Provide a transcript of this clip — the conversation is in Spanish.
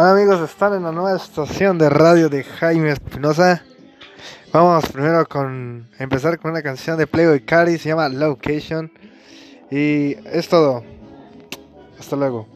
Hola amigos, están en la nueva estación de radio de Jaime Espinosa. Vamos primero con empezar con una canción de Playboy Cari, se llama Location. Y es todo. Hasta luego.